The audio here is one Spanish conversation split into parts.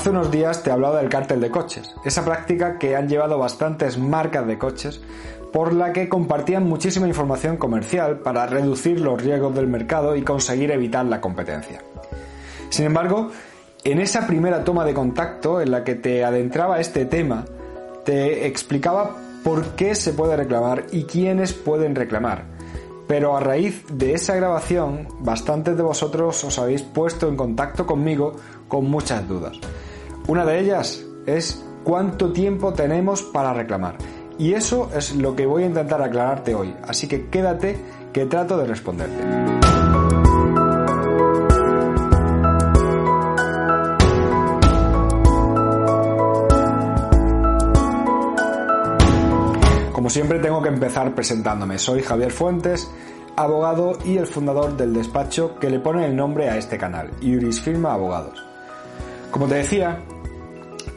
Hace unos días te hablaba del cártel de coches, esa práctica que han llevado bastantes marcas de coches por la que compartían muchísima información comercial para reducir los riesgos del mercado y conseguir evitar la competencia. Sin embargo, en esa primera toma de contacto en la que te adentraba este tema, te explicaba por qué se puede reclamar y quiénes pueden reclamar. Pero a raíz de esa grabación, bastantes de vosotros os habéis puesto en contacto conmigo con muchas dudas. Una de ellas es cuánto tiempo tenemos para reclamar. Y eso es lo que voy a intentar aclararte hoy, así que quédate que trato de responderte. Como siempre tengo que empezar presentándome. Soy Javier Fuentes, abogado y el fundador del despacho que le pone el nombre a este canal, Iuris Firma Abogados. Como te decía,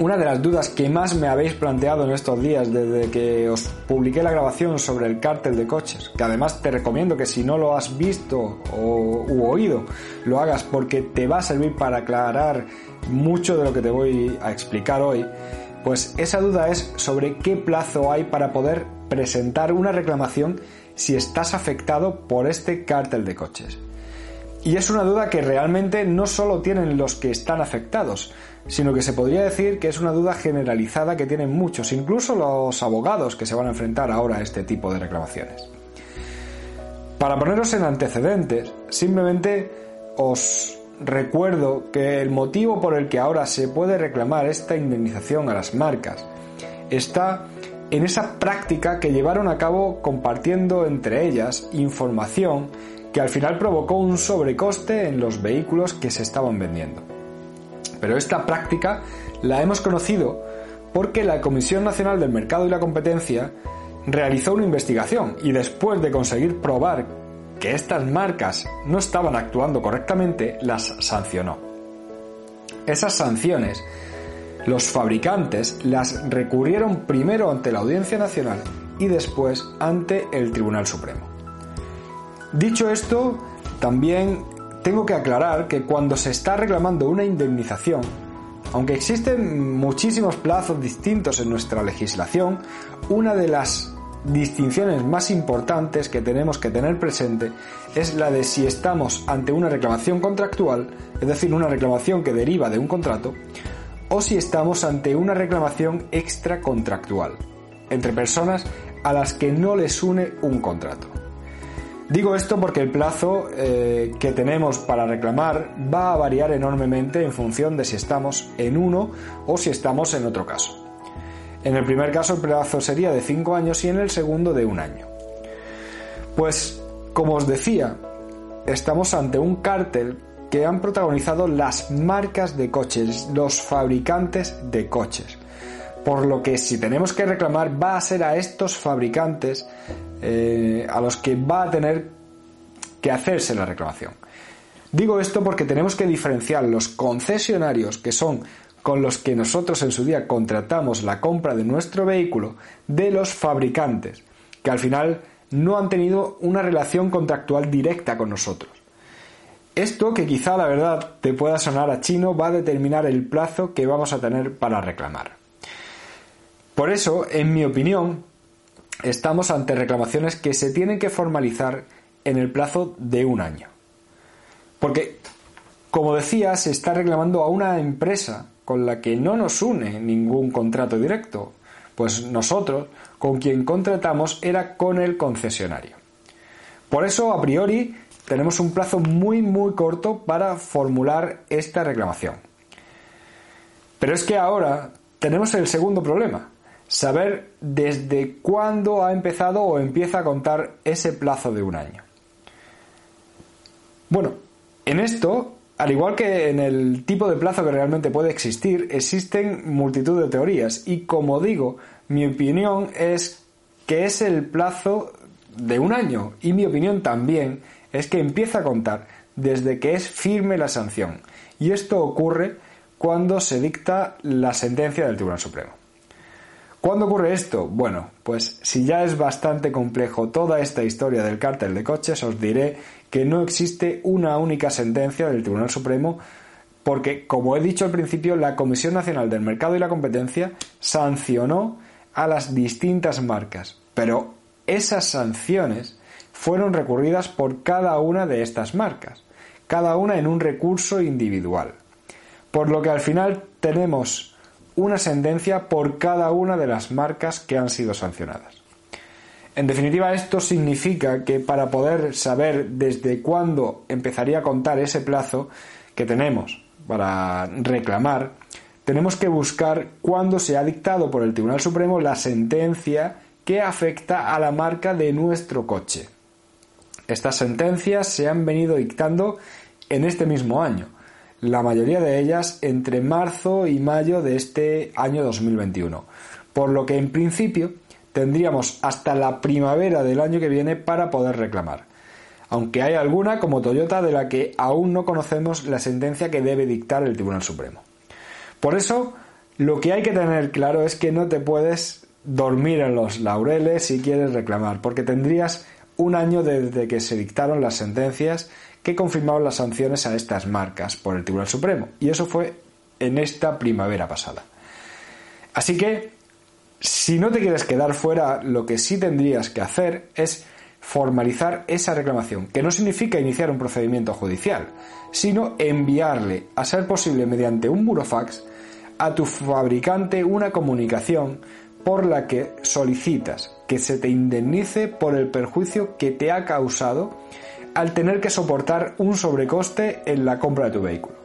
una de las dudas que más me habéis planteado en estos días desde que os publiqué la grabación sobre el cártel de coches, que además te recomiendo que si no lo has visto o u oído, lo hagas porque te va a servir para aclarar mucho de lo que te voy a explicar hoy, pues esa duda es sobre qué plazo hay para poder presentar una reclamación si estás afectado por este cártel de coches. Y es una duda que realmente no solo tienen los que están afectados, sino que se podría decir que es una duda generalizada que tienen muchos, incluso los abogados que se van a enfrentar ahora a este tipo de reclamaciones. Para poneros en antecedentes, simplemente os recuerdo que el motivo por el que ahora se puede reclamar esta indemnización a las marcas está en esa práctica que llevaron a cabo compartiendo entre ellas información que al final provocó un sobrecoste en los vehículos que se estaban vendiendo. Pero esta práctica la hemos conocido porque la Comisión Nacional del Mercado y la Competencia realizó una investigación y después de conseguir probar que estas marcas no estaban actuando correctamente, las sancionó. Esas sanciones, los fabricantes las recurrieron primero ante la Audiencia Nacional y después ante el Tribunal Supremo. Dicho esto, también tengo que aclarar que cuando se está reclamando una indemnización, aunque existen muchísimos plazos distintos en nuestra legislación, una de las distinciones más importantes que tenemos que tener presente es la de si estamos ante una reclamación contractual, es decir, una reclamación que deriva de un contrato, o si estamos ante una reclamación extracontractual, entre personas a las que no les une un contrato. Digo esto porque el plazo eh, que tenemos para reclamar va a variar enormemente en función de si estamos en uno o si estamos en otro caso. En el primer caso el plazo sería de 5 años y en el segundo de un año. Pues, como os decía, estamos ante un cártel que han protagonizado las marcas de coches, los fabricantes de coches. Por lo que si tenemos que reclamar va a ser a estos fabricantes eh, a los que va a tener que hacerse la reclamación. Digo esto porque tenemos que diferenciar los concesionarios que son con los que nosotros en su día contratamos la compra de nuestro vehículo de los fabricantes, que al final no han tenido una relación contractual directa con nosotros. Esto, que quizá la verdad te pueda sonar a chino, va a determinar el plazo que vamos a tener para reclamar. Por eso, en mi opinión, estamos ante reclamaciones que se tienen que formalizar en el plazo de un año. Porque, como decía, se está reclamando a una empresa con la que no nos une ningún contrato directo, pues nosotros con quien contratamos era con el concesionario. Por eso, a priori, tenemos un plazo muy muy corto para formular esta reclamación. Pero es que ahora tenemos el segundo problema, saber desde cuándo ha empezado o empieza a contar ese plazo de un año. Bueno, en esto, al igual que en el tipo de plazo que realmente puede existir, existen multitud de teorías y como digo, mi opinión es que es el plazo de un año y mi opinión también es que empieza a contar desde que es firme la sanción y esto ocurre cuando se dicta la sentencia del Tribunal Supremo. ¿Cuándo ocurre esto? Bueno, pues si ya es bastante complejo toda esta historia del cártel de coches, os diré que no existe una única sentencia del Tribunal Supremo porque, como he dicho al principio, la Comisión Nacional del Mercado y la Competencia sancionó a las distintas marcas, pero esas sanciones fueron recurridas por cada una de estas marcas, cada una en un recurso individual. Por lo que al final tenemos una sentencia por cada una de las marcas que han sido sancionadas. En definitiva, esto significa que para poder saber desde cuándo empezaría a contar ese plazo que tenemos para reclamar, tenemos que buscar cuándo se ha dictado por el Tribunal Supremo la sentencia que afecta a la marca de nuestro coche. Estas sentencias se han venido dictando en este mismo año, la mayoría de ellas entre marzo y mayo de este año 2021, por lo que en principio tendríamos hasta la primavera del año que viene para poder reclamar, aunque hay alguna como Toyota de la que aún no conocemos la sentencia que debe dictar el Tribunal Supremo. Por eso, lo que hay que tener claro es que no te puedes dormir en los laureles si quieres reclamar, porque tendrías un año desde que se dictaron las sentencias que confirmaban las sanciones a estas marcas por el Tribunal Supremo. Y eso fue en esta primavera pasada. Así que, si no te quieres quedar fuera, lo que sí tendrías que hacer es formalizar esa reclamación, que no significa iniciar un procedimiento judicial, sino enviarle, a ser posible mediante un burofax, a tu fabricante una comunicación por la que solicitas que se te indemnice por el perjuicio que te ha causado al tener que soportar un sobrecoste en la compra de tu vehículo.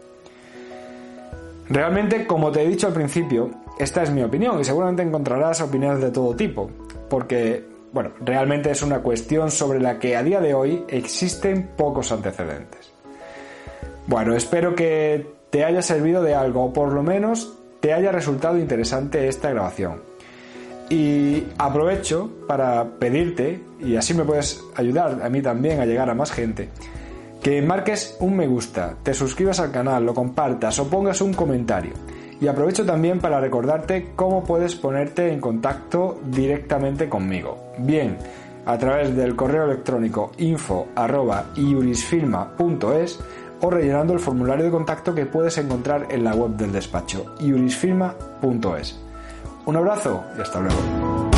Realmente, como te he dicho al principio, esta es mi opinión y seguramente encontrarás opiniones de todo tipo, porque, bueno, realmente es una cuestión sobre la que a día de hoy existen pocos antecedentes. Bueno, espero que te haya servido de algo o por lo menos te haya resultado interesante esta grabación. Y aprovecho para pedirte, y así me puedes ayudar a mí también a llegar a más gente, que marques un me gusta, te suscribas al canal, lo compartas o pongas un comentario. Y aprovecho también para recordarte cómo puedes ponerte en contacto directamente conmigo. Bien, a través del correo electrónico info o rellenando el formulario de contacto que puedes encontrar en la web del despacho iurisfirma.es. Un abrazo y hasta luego.